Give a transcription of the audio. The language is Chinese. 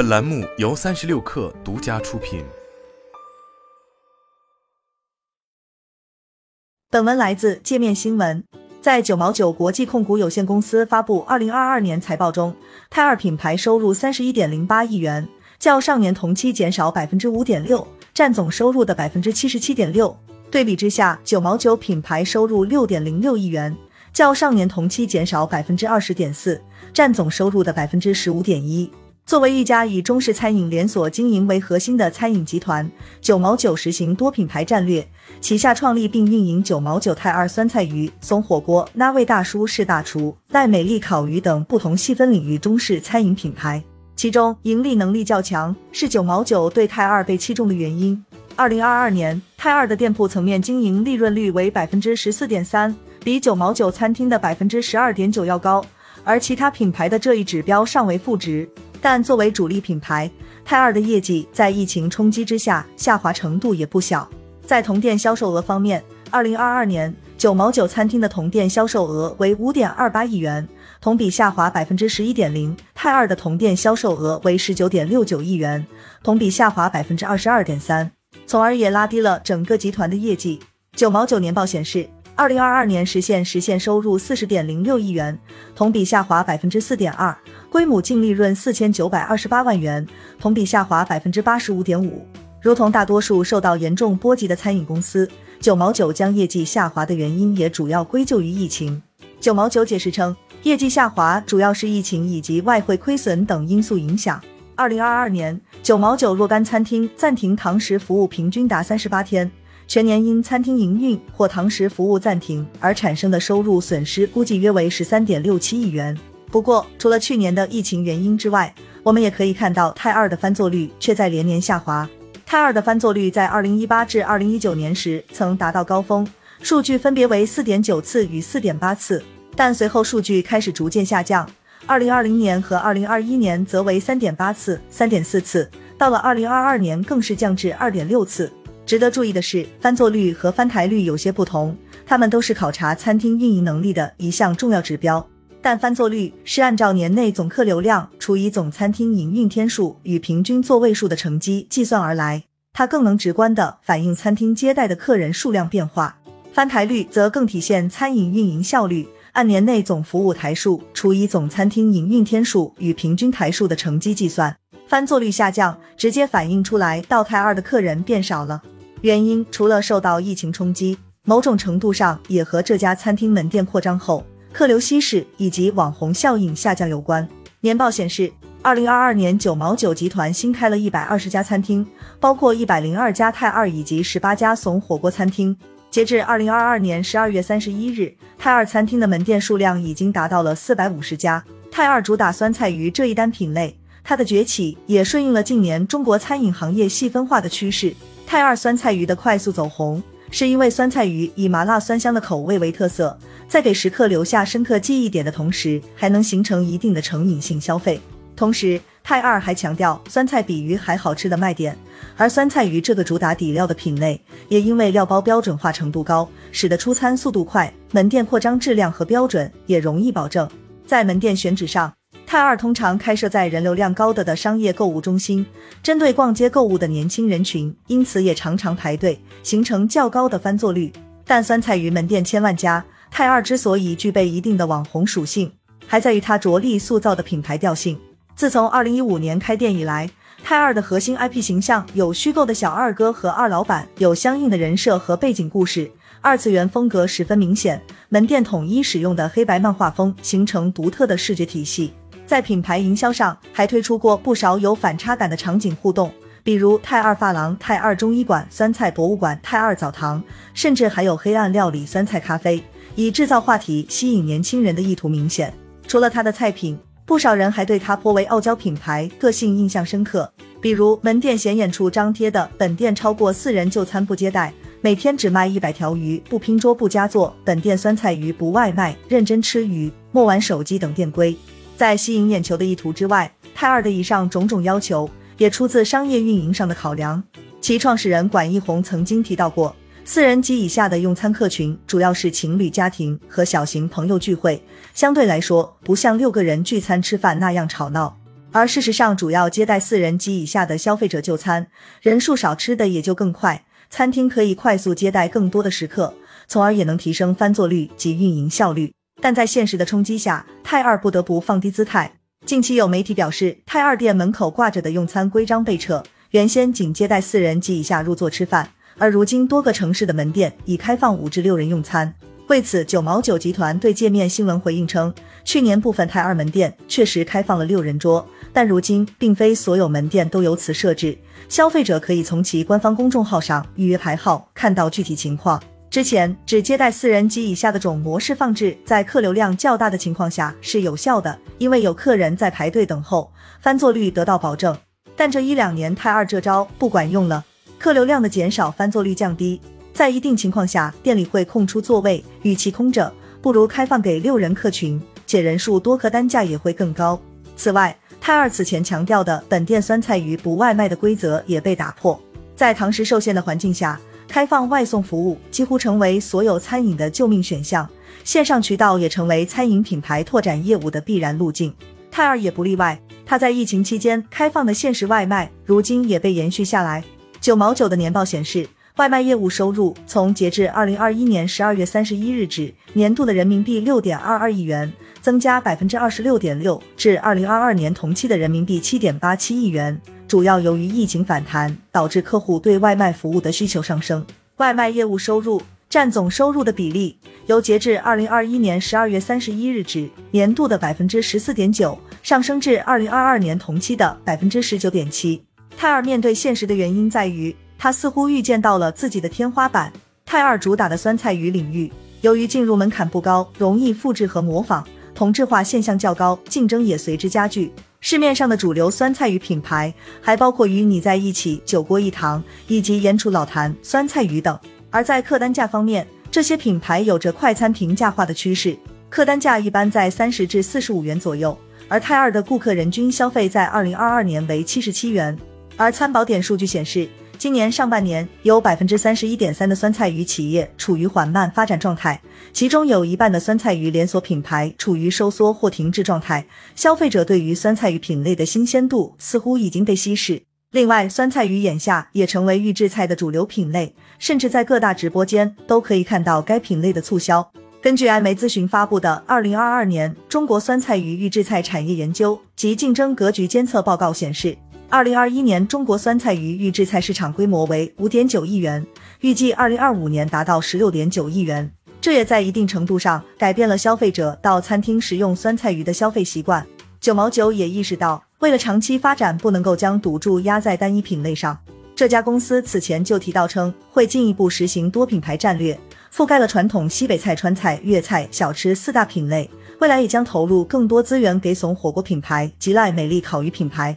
本栏目由三十六氪独家出品。本文来自界面新闻。在九毛九国际控股有限公司发布二零二二年财报中，泰二品牌收入三十一点零八亿元，较上年同期减少百分之五点六，占总收入的百分之七十七点六。对比之下，九毛九品牌收入六点零六亿元，较上年同期减少百分之二十点四，占总收入的百分之十五点一。作为一家以中式餐饮连锁经营为核心的餐饮集团，九毛九实行多品牌战略，旗下创立并运营九毛九泰二酸菜鱼、松火锅、那位大叔是大厨、戴美丽烤鱼等不同细分领域中式餐饮品牌，其中盈利能力较强是九毛九对泰二被器重的原因。二零二二年，泰二的店铺层面经营利润率为百分之十四点三，比九毛九餐厅的百分之十二点九要高，而其他品牌的这一指标尚为负值。但作为主力品牌，泰二的业绩在疫情冲击之下下滑程度也不小。在同店销售额方面，二零二二年九毛九餐厅的同店销售额为五点二八亿元，同比下滑百分之十一点零；泰二的同店销售额为十九点六九亿元，同比下滑百分之二十二点三。从而也拉低了整个集团的业绩。九毛九年报显示，二零二二年实现实现收入四十点零六亿元，同比下滑百分之四点二，归母净利润四千九百二十八万元，同比下滑百分之八十五点五。如同大多数受到严重波及的餐饮公司，九毛九将业绩下滑的原因也主要归咎于疫情。九毛九解释称，业绩下滑主要是疫情以及外汇亏损等因素影响。二零二二年，九毛九若干餐厅暂停堂食服务平均达三十八天，全年因餐厅营运或堂食服务暂停而产生的收入损失估计约为十三点六七亿元。不过，除了去年的疫情原因之外，我们也可以看到泰二的翻座率却在连年下滑。泰二的翻座率在二零一八至二零一九年时曾达到高峰，数据分别为四点九次与四点八次，但随后数据开始逐渐下降。二零二零年和二零二一年则为三点八次、三点四次，到了二零二二年更是降至二点六次。值得注意的是，翻座率和翻台率有些不同，它们都是考察餐厅运营能力的一项重要指标。但翻座率是按照年内总客流量除以总餐厅营运天数与平均座位数的乘积计算而来，它更能直观地反映餐厅接待的客人数量变化。翻台率则更体现餐饮运营效率。按年内总服务台数除以总餐厅营运天数与平均台数的乘积计算，翻座率下降，直接反映出来到泰二的客人变少了。原因除了受到疫情冲击，某种程度上也和这家餐厅门店扩张后客流稀释以及网红效应下降有关。年报显示，二零二二年九毛九集团新开了一百二十家餐厅，包括一百零二家泰二以及十八家怂火锅餐厅。截至二零二二年十二月三十一日，泰二餐厅的门店数量已经达到了四百五十家。泰二主打酸菜鱼这一单品类，它的崛起也顺应了近年中国餐饮行业细分化的趋势。泰二酸菜鱼的快速走红，是因为酸菜鱼以麻辣酸香的口味为特色，在给食客留下深刻记忆点的同时，还能形成一定的成瘾性消费。同时，泰二还强调酸菜比鱼还好吃的卖点，而酸菜鱼这个主打底料的品类，也因为料包标准化程度高，使得出餐速度快，门店扩张质量和标准也容易保证。在门店选址上，泰二通常开设在人流量高的的商业购物中心，针对逛街购物的年轻人群，因此也常常排队，形成较高的翻座率。但酸菜鱼门店千万家，泰二之所以具备一定的网红属性，还在于它着力塑造的品牌调性。自从二零一五年开店以来，泰二的核心 IP 形象有虚构的小二哥和二老板，有相应的人设和背景故事，二次元风格十分明显。门店统一使用的黑白漫画风，形成独特的视觉体系。在品牌营销上，还推出过不少有反差感的场景互动，比如泰二发廊、泰二中医馆、酸菜博物馆、泰二澡堂，甚至还有黑暗料理、酸菜咖啡，以制造话题吸引年轻人的意图明显。除了它的菜品。不少人还对它颇为傲娇品牌个性印象深刻，比如门店显眼处张贴的“本店超过四人就餐不接待，每天只卖一百条鱼，不拼桌不加座，本店酸菜鱼不外卖，认真吃鱼，莫玩手机”等店规。在吸引眼球的意图之外，泰二的以上种种要求也出自商业运营上的考量。其创始人管一红曾经提到过。四人及以下的用餐客群主要是情侣家庭和小型朋友聚会，相对来说不像六个人聚餐吃饭那样吵闹。而事实上，主要接待四人及以下的消费者就餐，人数少，吃的也就更快。餐厅可以快速接待更多的食客，从而也能提升翻座率及运营效率。但在现实的冲击下，泰二不得不放低姿态。近期有媒体表示，泰二店门口挂着的用餐规章被撤，原先仅接待四人及以下入座吃饭，而如今多个城市的门店已开放五至六人用餐。为此，九毛九集团对界面新闻回应称，去年部分泰二门店确实开放了六人桌，但如今并非所有门店都有此设置，消费者可以从其官方公众号上预约排号，看到具体情况。之前只接待四人及以下的种模式放置在客流量较大的情况下是有效的，因为有客人在排队等候，翻座率得到保证。但这一两年泰二这招不管用了，客流量的减少，翻座率降低，在一定情况下店里会空出座位，与其空着，不如开放给六人客群，且人数多，客单价也会更高。此外，泰二此前强调的本店酸菜鱼不外卖的规则也被打破，在堂食受限的环境下。开放外送服务几乎成为所有餐饮的救命选项，线上渠道也成为餐饮品牌拓展业务的必然路径。泰尔也不例外，他在疫情期间开放的限时外卖，如今也被延续下来。九毛九的年报显示，外卖业务收入从截至二零二一年十二月三十一日止，年度的人民币六点二二亿元，增加百分之二十六点六，至二零二二年同期的人民币七点八七亿元。主要由于疫情反弹，导致客户对外卖服务的需求上升。外卖业务收入占总收入的比例，由截至二零二一年十二月三十一日止年度的百分之十四点九，上升至二零二二年同期的百分之十九点七。泰二面对现实的原因在于，他似乎预见到了自己的天花板。泰二主打的酸菜鱼领域，由于进入门槛不高，容易复制和模仿，同质化现象较高，竞争也随之加剧。市面上的主流酸菜鱼品牌还包括与你在一起、酒锅一堂以及盐厨老坛酸菜鱼等。而在客单价方面，这些品牌有着快餐平价化的趋势，客单价一般在三十至四十五元左右。而泰二的顾客人均消费在二零二二年为七十七元。而参保点数据显示。今年上半年，有百分之三十一点三的酸菜鱼企业处于缓慢发展状态，其中有一半的酸菜鱼连锁品牌处于收缩或停滞状态。消费者对于酸菜鱼品类的新鲜度似乎已经被稀释。另外，酸菜鱼眼下也成为预制菜的主流品类，甚至在各大直播间都可以看到该品类的促销。根据艾媒咨询发布的《二零二二年中国酸菜鱼预制菜产业研究及竞争格局监测报告》显示。二零二一年，中国酸菜鱼预制菜市场规模为五点九亿元，预计二零二五年达到十六点九亿元。这也在一定程度上改变了消费者到餐厅食用酸菜鱼的消费习惯。九毛九也意识到，为了长期发展，不能够将赌注压在单一品类上。这家公司此前就提到称，会进一步实行多品牌战略，覆盖了传统西北菜、川菜、粤菜、小吃四大品类。未来也将投入更多资源给怂火锅品牌及赖美丽烤鱼品牌。